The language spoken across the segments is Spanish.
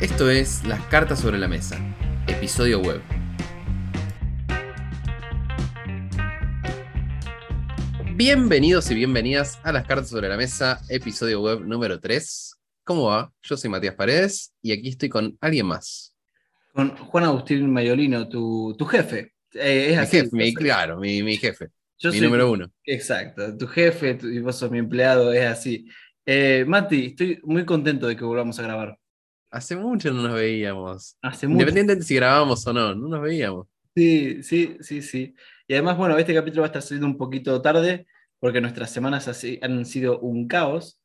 Esto es Las Cartas sobre la Mesa, episodio web. Bienvenidos y bienvenidas a Las Cartas sobre la Mesa, episodio web número 3. ¿Cómo va? Yo soy Matías Paredes y aquí estoy con alguien más. Con Juan Agustín Mayolino, tu, tu jefe. Eh, es mi jefe, mi, claro, mi, mi jefe. Yo mi soy número uno. Exacto, tu jefe y vos sos mi empleado, es así. Eh, Mati, estoy muy contento de que volvamos a grabar. Hace mucho no nos veíamos. Hace mucho. Independientemente de si grabábamos o no, no nos veíamos. Sí, sí, sí, sí. Y además, bueno, este capítulo va a estar saliendo un poquito tarde porque nuestras semanas han sido un caos,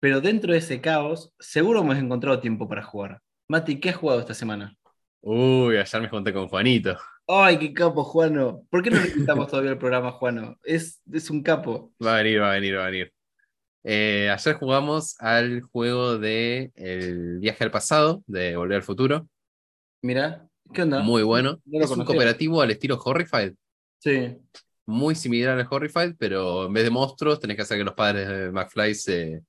pero dentro de ese caos seguro hemos encontrado tiempo para jugar. Mati, ¿qué has jugado esta semana? Uy, ayer me junté con Juanito. ¡Ay, qué capo, Juano! ¿Por qué no necesitamos todavía el programa, Juano? Es, es un capo. Va a venir, va a venir, va a venir. Eh, ayer jugamos al juego de El viaje al pasado, de Volver al Futuro. Mira, ¿qué onda? Muy bueno. es un cooperativo al estilo Horrified. Sí. Muy similar al Horrified, pero en vez de monstruos tenés que hacer que los padres de McFly se,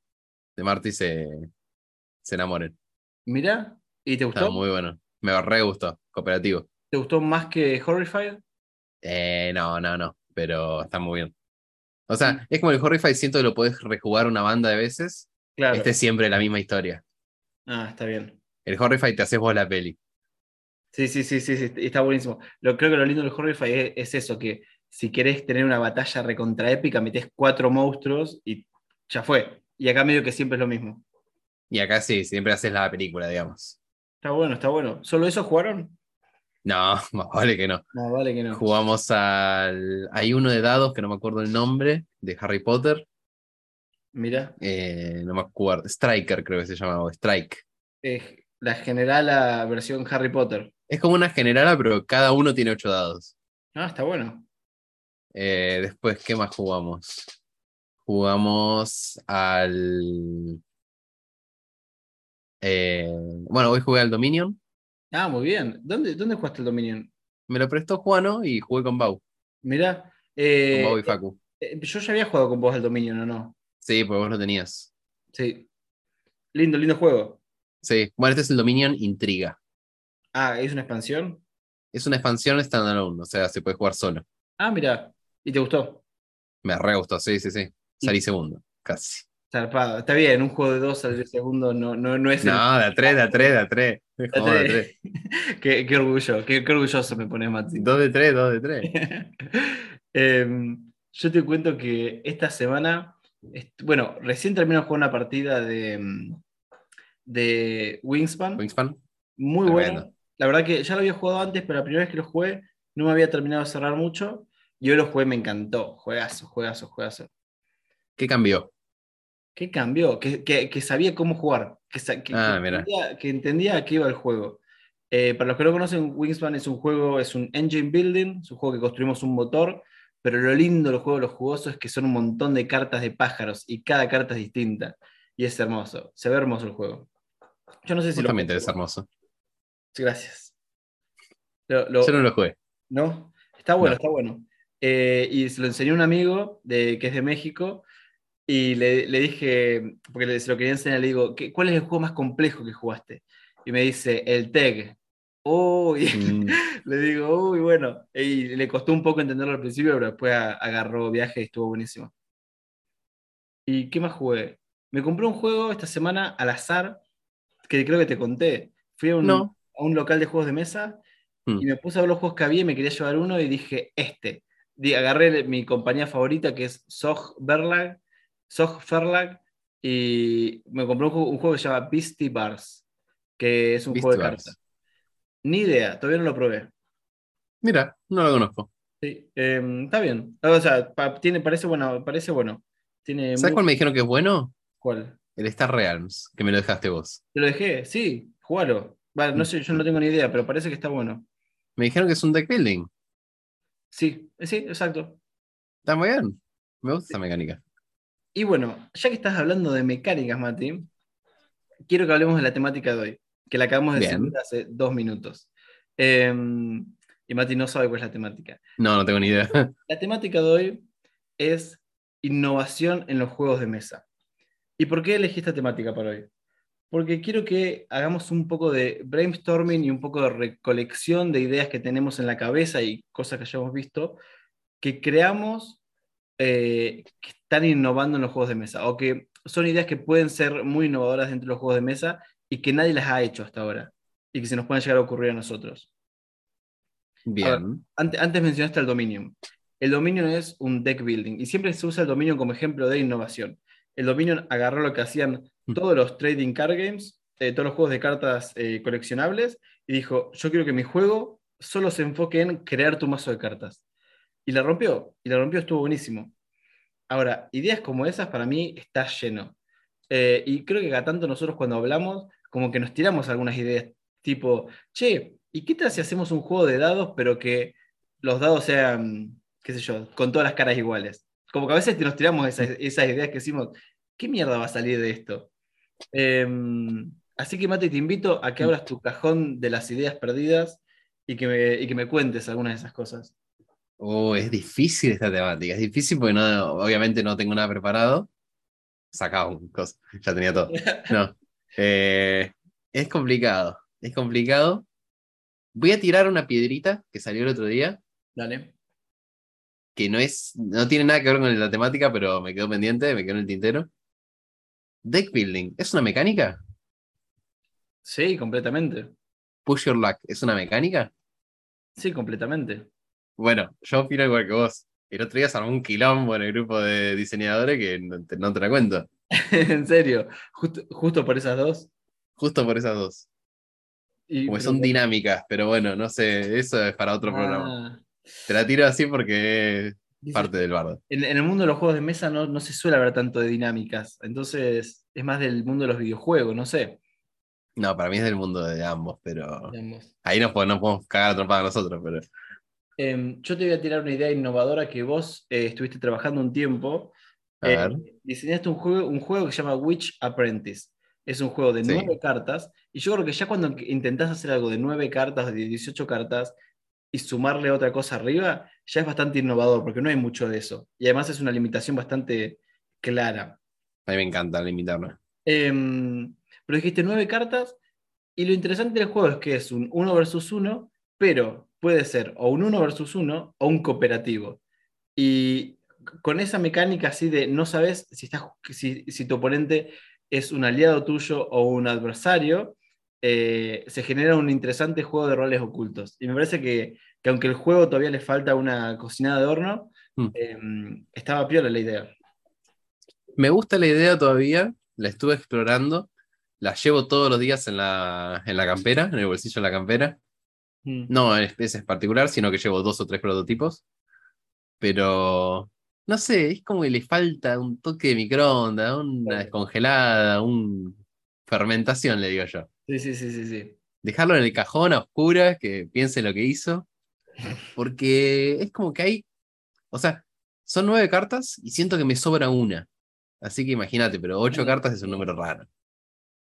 de Marty se, se enamoren. Mira, ¿y te gustó? Está muy bueno. Me re gustó, cooperativo. ¿Te gustó más que Horrified? Eh, no, no, no, pero está muy bien. O sea, es como el Horrify, siento que lo podés rejugar una banda de veces. Claro. Este es siempre la misma historia. Ah, está bien. El Horrify te haces vos la peli. Sí, sí, sí, sí, sí está buenísimo. Lo, creo que lo lindo del Horrify es, eso, que si querés tener una batalla recontra épica, metés cuatro monstruos y ya fue. Y acá medio que siempre es lo mismo. Y acá sí, siempre haces la película, digamos. Está bueno, está bueno. ¿Solo eso jugaron? No, más vale que no. Más vale que no. Jugamos al. Hay uno de dados que no me acuerdo el nombre, de Harry Potter. Mira. Eh, no me acuerdo. Striker creo que se llamaba, Strike. la generala versión Harry Potter. Es como una generala, pero cada uno tiene ocho dados. Ah, está bueno. Eh, después, ¿qué más jugamos? Jugamos al. Eh, bueno, hoy jugué al Dominion. Ah, muy bien. ¿Dónde, dónde jugaste el Dominion? Me lo prestó Juano y jugué con Bau. Mira. Eh, con Bau y Facu. Eh, yo ya había jugado con vos el Dominion, ¿o no? Sí, porque vos lo tenías. Sí. Lindo, lindo juego. Sí. Bueno, este es el Dominion Intriga. Ah, ¿es una expansión? Es una expansión standalone, o sea, se puede jugar solo. Ah, mira. ¿Y te gustó? Me re gustó, sí, sí, sí. Salí segundo, casi. Zarpado. Está bien, un juego de dos al segundo no, no, no es. No, de a tres, de a tres, de a tres. qué, qué, orgullo, qué, orgulloso me pones, Mati. Dos de tres, dos de tres. Em, yo te cuento que esta semana, bueno, recién termino de jugar una partida de, em, de Wingspan. Wingspan. Muy bueno. La verdad que ya lo había jugado antes, pero la primera vez que lo jugué no me había terminado de cerrar mucho. Y hoy lo jugué, me encantó. Juegazo, juegazo, juegazo. ¿Qué cambió? ¿Qué cambió? Que, sabía cómo jugar, que, ah, entendía, que, entendía, a qué iba el juego. Eh, para los que no conocen, Wingspan es un juego, es un engine building, es un juego que construimos un motor, pero lo lindo del juego, lo jugoso, es que son un montón de cartas de pájaros y cada carta es distinta. Y es hermoso, se ve hermoso el juego. Yo no sé si también es hermoso. Gracias. Yo no lo jugué. ¿No? Está bueno, está bueno. Eh, y se lo enseñó un amigo de, que es de México y le, dije, porque se lo quería enseñar, le digo, ¿cuál es el juego más complejo que jugaste? Y me dice, el TEG. Uy, mm. le digo, uy, bueno. Y le costó un poco entenderlo al principio, pero después agarró viaje y estuvo buenísimo. ¿Y qué más jugué? Me compré un juego esta semana al azar, que creo que te conté. Fui a un, a un local de juegos de mesa mm. y me puse a ver los juegos que había y me quería llevar uno y dije, este. agarré mi compañía favorita que es Zog Verlag Zog Ferlag y me compré un juego, que se llama Beastie Bars, que es un juego de cartas. Ni idea, todavía no lo probé. Mira, no lo conozco. Sí, em, está bien. O sea, tiene, parece bueno. Parece bueno. Tiene ¿Sabes cuál me dijeron que es bueno? ¿Cuál? El Star Realms, que me lo dejaste vos. Te lo dejé, sí, jugalo. no sé, yo no tengo ni idea, pero parece que está bueno. Me dijeron que es un deck building. Sí, sí, exacto. Está muy bien. Me gusta esa mecánica. Y bueno, ya que estás hablando de mecánicas, Mati, quiero que hablemos de la temática de hoy, que la acabamos de decir hace dos minutos. Em, y Mati no sabe cuál es la temática. No, no tengo ni idea. La temática de hoy es innovación en los juegos de mesa. ¿Y por qué elegí esta temática para hoy? porque quiero que hagamos un poco de brainstorming y un poco de recolección de ideas que tenemos en la cabeza y cosas que hayamos visto, que creamos eh, que están innovando en los juegos de mesa, o que son ideas que pueden ser muy innovadoras dentro de los juegos de mesa y que nadie las ha hecho hasta ahora, y que se nos pueden llegar a ocurrir a nosotros. Bien. antes, antes mencionaste el Dominion. El Dominion es un deck building y siempre se usa el Dominion como ejemplo de innovación. El Dominion agarró lo que hacían Mm. todos los trading card games, eh, todos los juegos de cartas eh, coleccionables, y dijo, yo quiero que mi juego solo se enfoque en crear tu mazo de cartas. Y la rompió, y la rompió, estuvo buenísimo. Ahora, ideas como esas para mí está lleno. Eh, y creo que cada tanto nosotros cuando hablamos, como que nos tiramos algunas ideas, tipo, che, ¿y qué tal si hacemos un juego de dados, pero que los dados sean, qué sé yo, con todas las caras iguales? Como que a veces nos tiramos esas, esas ideas que decimos, ¿qué mierda va a salir de esto? Em, así que, Mate, te invito a que abras tu cajón de las ideas perdidas y que me, que me cuentes algunas de esas cosas. Oh, es difícil esta temática. Es difícil porque no, obviamente no tengo nada preparado. Sacaba un cosa, ya tenía todo. No. Eh, es complicado. Es complicado. Voy a tirar una piedrita que salió el otro día. Dale. Que no es, no tiene nada que ver con la temática, pero me quedó pendiente, me quedó en el tintero. Deck building, ¿es una mecánica? Sí, completamente. Push your luck, ¿es una mecánica? Sí, completamente. Bueno, yo opino igual que vos. El otro día se armó un quilombo en el grupo de diseñadores que no te, no la cuento. en serio, justo, por esas dos. Justo por esas dos. Como son dinámicas, pero bueno, no sé, eso es para otro programa. Ah. Te la tiro así porque parte del bardo. En, el mundo de los juegos de mesa no, se suele hablar tanto de dinámicas, entonces es más del mundo de los videojuegos, no sé. No, para mí es del mundo de ambos, pero ahí no podemos, cagar a nosotros, pero... Em, yo te voy a tirar una idea innovadora que vos eh, estuviste trabajando un tiempo. Eh, diseñaste un juego, un juego que se llama Witch Apprentice. Es un juego de nueve cartas. Y yo creo que ya cuando intentás hacer algo de nueve cartas, de 18 cartas, y sumarle otra cosa arriba, ya es bastante innovador, porque no hay mucho de eso. Y además es una limitación bastante clara. A mí me encanta limitarme. Em, pero dijiste nueve cartas, y lo interesante del juego es que es un uno versus uno, pero puede ser o un uno versus uno o un cooperativo. Y con esa mecánica así de no sabes si, estás, si, si tu oponente es un aliado tuyo o un adversario, eh, se genera un interesante juego de roles ocultos. Y me parece que, aunque el juego todavía le falta una cocinada de horno, mm. em, estaba piola la idea. Me gusta la idea todavía, la estuve explorando, la llevo todos los días en la, en la campera, en el bolsillo de la campera. Mm. No en especies particular, sino que llevo dos o tres prototipos. Pero no sé, es como que le falta un toque de microondas, una descongelada, un fermentación, le digo yo. Sí, sí, sí, sí, sí. Dejarlo en el cajón a oscuras, que piense lo que hizo. Porque es como que hay. O sea, son nueve cartas y siento que me sobra una. Así que imagínate, pero ocho cartas es un número raro.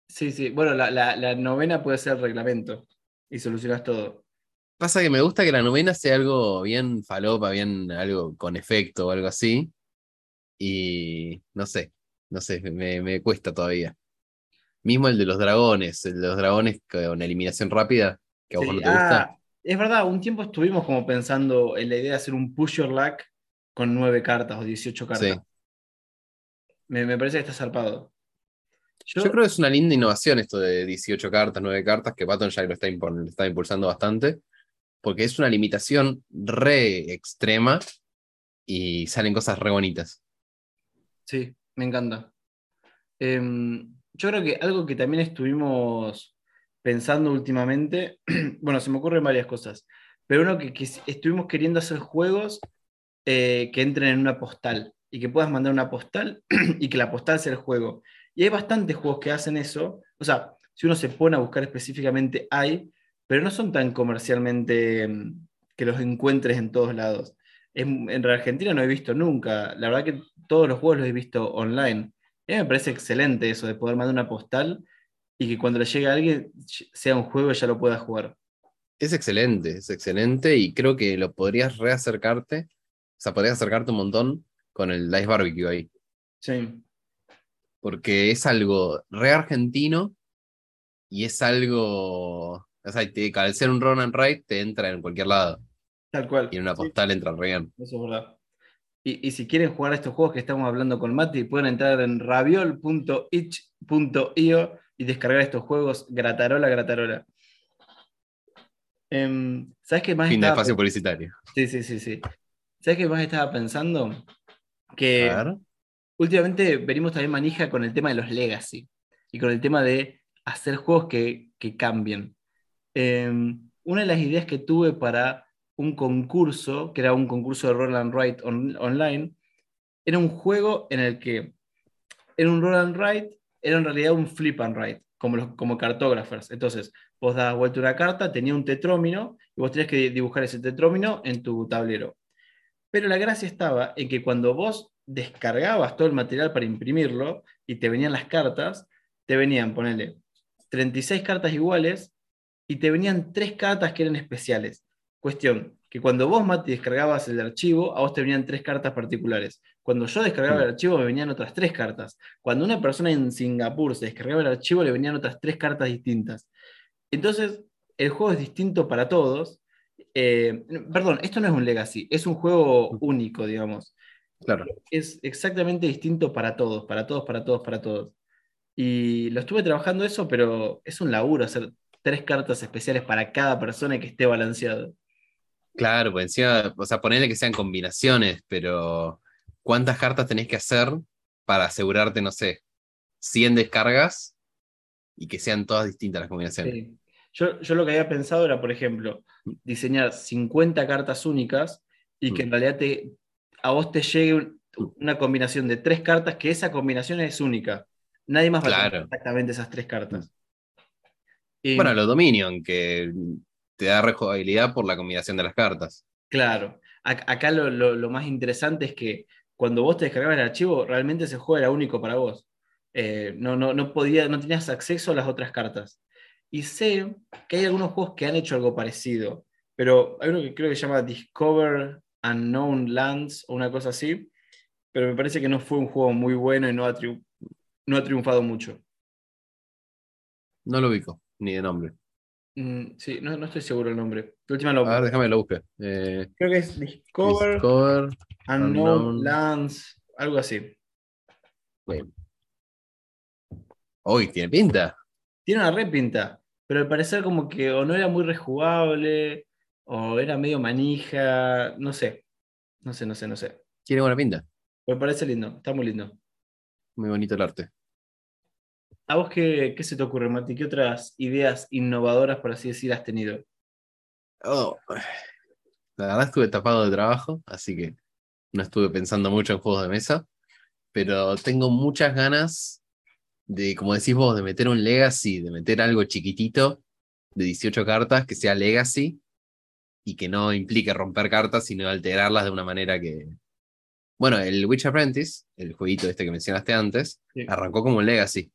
Sí, sí. Bueno, la, novena puede ser el reglamento y solucionas todo. Pasa que me gusta que la novena sea algo bien falopa, bien algo con efecto o algo así. Y no sé, no sé, me, me cuesta todavía. Mismo el de los dragones, el de los dragones con eliminación rápida, que a vos no te gusta. Ah, es verdad, un tiempo estuvimos como pensando en la idea de hacer un push your luck con nueve cartas o 18 cartas. Me, parece que está zarpado. Yo, creo que es una linda innovación esto de 18 cartas, 9 cartas, que Baton ya lo está, está impulsando bastante, porque es una limitación re extrema y salen cosas re bonitas. Sí, me encanta. Em, yo creo que algo que también estuvimos pensando últimamente, bueno, se me ocurren varias cosas, pero uno que, estuvimos queriendo hacer juegos eh, que entren en una postal y que puedas mandar una postal y que la postal sea el juego. Y hay bastantes juegos que hacen eso, o sea, si uno se pone a buscar específicamente, hay, pero no son tan comercialmente mm, que los encuentres en todos lados. En, en Argentina no he visto nunca, la verdad que todos los juegos los he visto online. A mí me parece excelente eso de poder mandar una postal y que cuando le llegue a alguien sea un juego y ya lo pueda jugar. Es excelente, es excelente y creo que lo podrías reacercarte, o sea, podrías acercarte un montón con el Dice Barbecue ahí. Sí. Porque es algo re argentino y es algo. O sea, al ser un run and write, te entra en cualquier lado. Tal cual. Y en una postal entra re bien. Eso es verdad. Y, si quieren jugar a estos juegos que estamos hablando con Mati, pueden entrar en raviol.itch.io y descargar estos juegos gratarola, gratarola. Em, ¿Sabes qué más? Fin de espacio publicitario. Sí, sí, sí, sí. ¿Sabes qué más estaba pensando? Que últimamente venimos también manija con el tema de los legacy y con el tema de hacer juegos que, cambien. Em, una de las ideas que tuve para un concurso, que era un concurso de roll and write online, era un juego en el que era un roll and write, era en realidad un flip and write, como, como cartógrafos. Entonces, vos dabas vuelta una carta, tenía un tetrómino, y vos tenías que dibujar ese tetrómino en tu tablero. Pero la gracia estaba en que cuando vos descargabas todo el material para imprimirlo y te venían las cartas, te venían, ponele, 36 cartas iguales y te venían tres cartas que eran especiales. Cuestión, que cuando vos, Mati, descargabas el archivo, a vos te venían tres cartas particulares. Cuando yo descargaba el archivo, me venían otras tres cartas. Cuando una persona en Singapur se descargaba el archivo, le venían otras tres cartas distintas. Entonces, el juego es distinto para todos. Eh, perdón, esto no es un legacy, es un juego único, digamos. Claro. Es exactamente distinto para todos, para todos, para todos, para todos. Y lo estuve trabajando eso, pero es un laburo hacer tres cartas especiales para cada persona que esté balanceado. Claro, pues encima, o sea, ponerle que sean combinaciones, pero ¿cuántas cartas tenés que hacer para asegurarte, no sé, 100 descargas y que sean todas distintas las combinaciones? Yo, lo que había pensado era, por ejemplo, diseñar 50 cartas únicas y que en mm. realidad te, a vos te llegue una combinación de tres cartas, que esa combinación es única. Nadie más va a tener exactamente esas tres cartas. bueno, los Dominion, que te da rejugabilidad por la combinación de las cartas. Claro. Acá lo, más interesante es que cuando vos te descargabas el archivo, realmente ese juego era único para vos. Eh, no, no, no, podía, no tenías acceso a las otras cartas. Y sé que hay algunos juegos que han hecho algo parecido, pero hay uno que creo que se llama Discover Unknown Lands o una cosa así, pero me parece que no fue un juego muy bueno y no ha, no ha triunfado mucho. No lo ubico, ni de nombre. Mm, sí, no, estoy seguro el nombre. a ver, déjame lo busque. Eh, Creo que es Discover, Unknown, Lands, algo así. Uy, tiene pinta. Tiene una repinta, pero al parecer como que o no era muy rejugable, o era medio manija, no sé. No sé, no sé, no sé. Tiene buena pinta. Me parece lindo, está muy lindo. Muy bonito el arte. ¿A vos qué, se te ocurre, Mati? ¿Qué otras ideas innovadoras, por así decir, has tenido? Oh, la verdad estuve tapado de trabajo, así que no estuve pensando mucho en juegos de mesa, pero tengo muchas ganas de, como decís vos, de meter un legacy, de meter algo chiquitito de 18 cartas que sea legacy y que no implique romper cartas, sino alterarlas de una manera que... Bueno, el Witch Apprentice, el jueguito este que mencionaste antes, arrancó como un legacy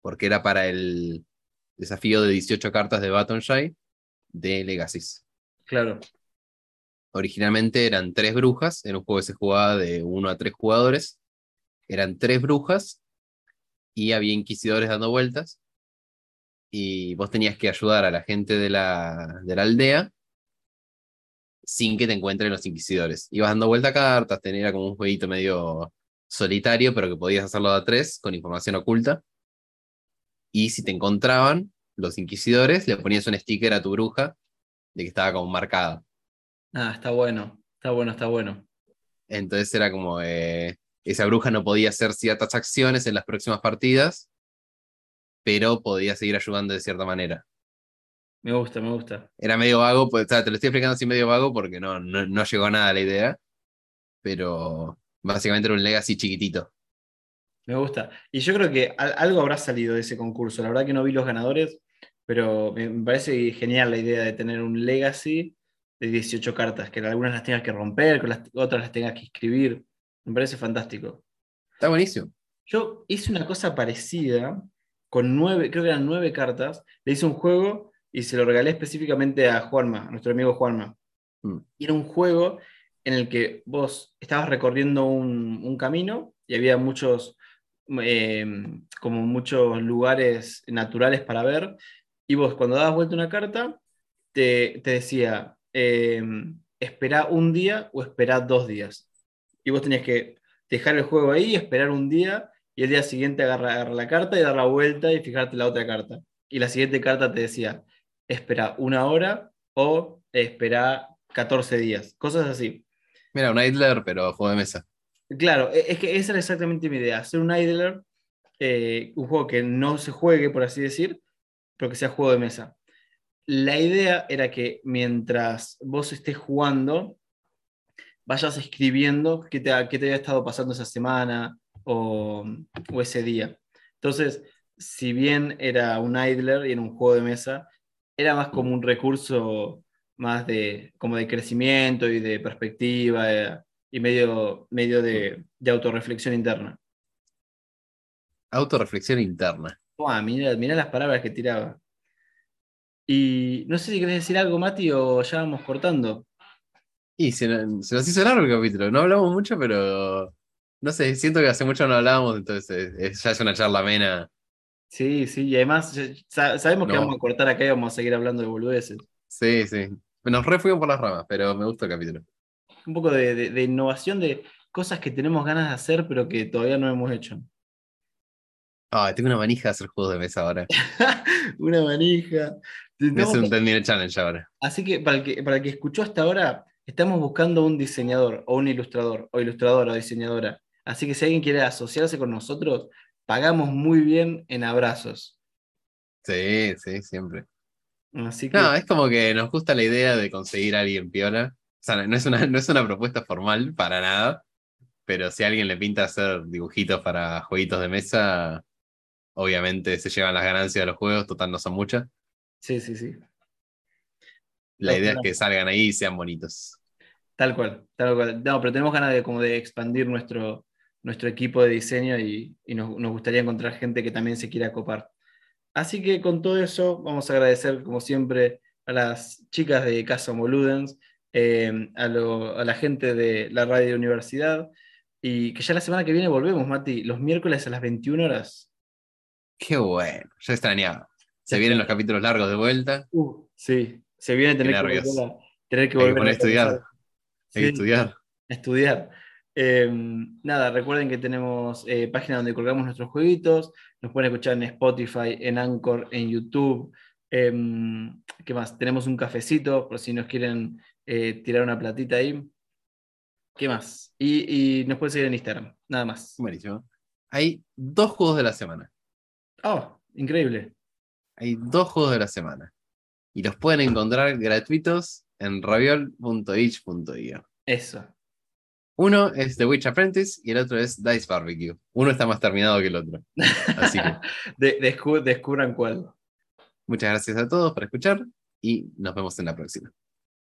porque era para el desafío de 18 cartas de Battonshy de Legacies. Claro. Originalmente eran tres brujas, en un juego que se jugaba de uno a tres jugadores. Eran tres brujas y había inquisidores dando vueltas. Y vos tenías que ayudar a la gente de la, de la aldea sin que te encuentren los inquisidores. Ibas dando vuelta a cartas, tenía como un jueguito medio solitario, pero que podías hacerlo a tres con información oculta y si te encontraban los inquisidores, le ponías un sticker a tu bruja de que estaba como marcada. Ah, está bueno, está bueno, está bueno. Entonces era como, eh, esa bruja no podía hacer ciertas acciones en las próximas partidas, pero podía seguir ayudando de cierta manera. Me gusta, me gusta. Era medio vago, pues, te lo estoy explicando así medio vago porque no, no, no llegó a nada la idea, pero básicamente era un legacy chiquitito. Me gusta. Y yo creo que algo habrá salido de ese concurso. La verdad que no vi los ganadores, pero me parece genial la idea de tener un legacy de 18 cartas, que algunas las tengas que romper, que las, otras las tengas que escribir. Me parece fantástico. Está buenísimo. Yo hice una cosa parecida con nueve, creo que eran nueve cartas. Le hice un juego y se lo regalé específicamente a Juanma, a nuestro amigo Juanma. Mm. Y era un juego en el que vos estabas recorriendo un, un camino y había muchos em, como muchos lugares naturales para ver. Y vos, cuando dabas vuelta una carta, te, decía, eh, espera un día o espera dos días. Y vos tenías que dejar el juego ahí, esperar un día y el día siguiente agarrar, la carta y dar la vuelta y fijarte la otra carta. Y la siguiente carta te decía, espera una hora o espera 14 días, cosas así. Mira, un idler, pero juego de mesa. Claro, e, es que esa era exactamente mi idea, hacer un idler, eh, un juego que no se juegue, por así decir, pero que sea juego de mesa. La idea era que mientras vos estés jugando, vayas escribiendo qué te, qué te había estado pasando esa semana o, ese día. Entonces, si bien era un idler y era un juego de mesa, era más como un recurso más de, como de crecimiento y de perspectiva eh, y medio, medio de, de autorreflexión interna. Autorreflexión interna. mira, mira las palabras que tiraba. Y no sé si querés decir algo, Mati, o ya vamos cortando. Y se, nos hizo largo el capítulo. No hablamos mucho, pero no sé, siento que hace mucho no hablábamos, entonces ya es una charla amena. Sí, sí, y además sabemos que vamos a cortar acá y vamos a seguir hablando de boludeces. Sí, sí. Nos refuimos por las ramas, pero me gusta el capítulo. Un poco de, innovación de cosas que tenemos ganas de hacer, pero que todavía no hemos hecho. Ah, tengo una manija de hacer juegos de mesa ahora. una manija. Me hace un Ten Challenge ahora. Así que para, el que para el que escuchó hasta ahora, estamos buscando un diseñador o un ilustrador, o ilustradora o diseñadora. Así que si alguien quiere asociarse con nosotros, pagamos muy bien en abrazos. Sí, sí, siempre. Así que... No, es como que nos gusta la idea de conseguir a alguien piola. O sea, no es una, no es una propuesta formal para nada, pero si a alguien le pinta hacer dibujitos para jueguitos de mesa, obviamente se llevan las ganancias de los juegos, total no son muchas. Sí, sí, sí. La idea es que salgan ahí y sean bonitos. Tal cual, tal cual. No, pero tenemos ganas de como de expandir nuestro, nuestro equipo de diseño y, nos, gustaría encontrar gente que también se quiera copar. Así que con todo eso, vamos a agradecer, como siempre, a las chicas de Casa Moludens, eh, a, a, la gente de la radio universidad, y que ya la semana que viene volvemos, Mati, los miércoles a las 21 horas. Qué bueno, yo extrañaba. Se vienen los capítulos largos de vuelta. Uh, sí, se viene tener que, volver a, tener que volver a estudiar. Hay que estudiar. Estudiar. Em, nada, recuerden que tenemos eh, página donde colgamos nuestros jueguitos. Nos pueden escuchar en Spotify, en Anchor, en YouTube. Em, ¿Qué más? Tenemos un cafecito por si nos quieren eh, tirar una platita ahí. ¿Qué más? Y, y, nos pueden seguir en Instagram, nada más. Buenísimo. Hay dos juegos de la semana. Oh, increíble. Hay dos juegos de la semana. Y los pueden encontrar gratuitos en raviol.itch.io. Eso. Uno es The Witch Apprentice y el otro es Dice Barbecue. Uno está más terminado que el otro. Así que. descubran cuál. Muchas gracias a todos por escuchar y nos vemos en la próxima.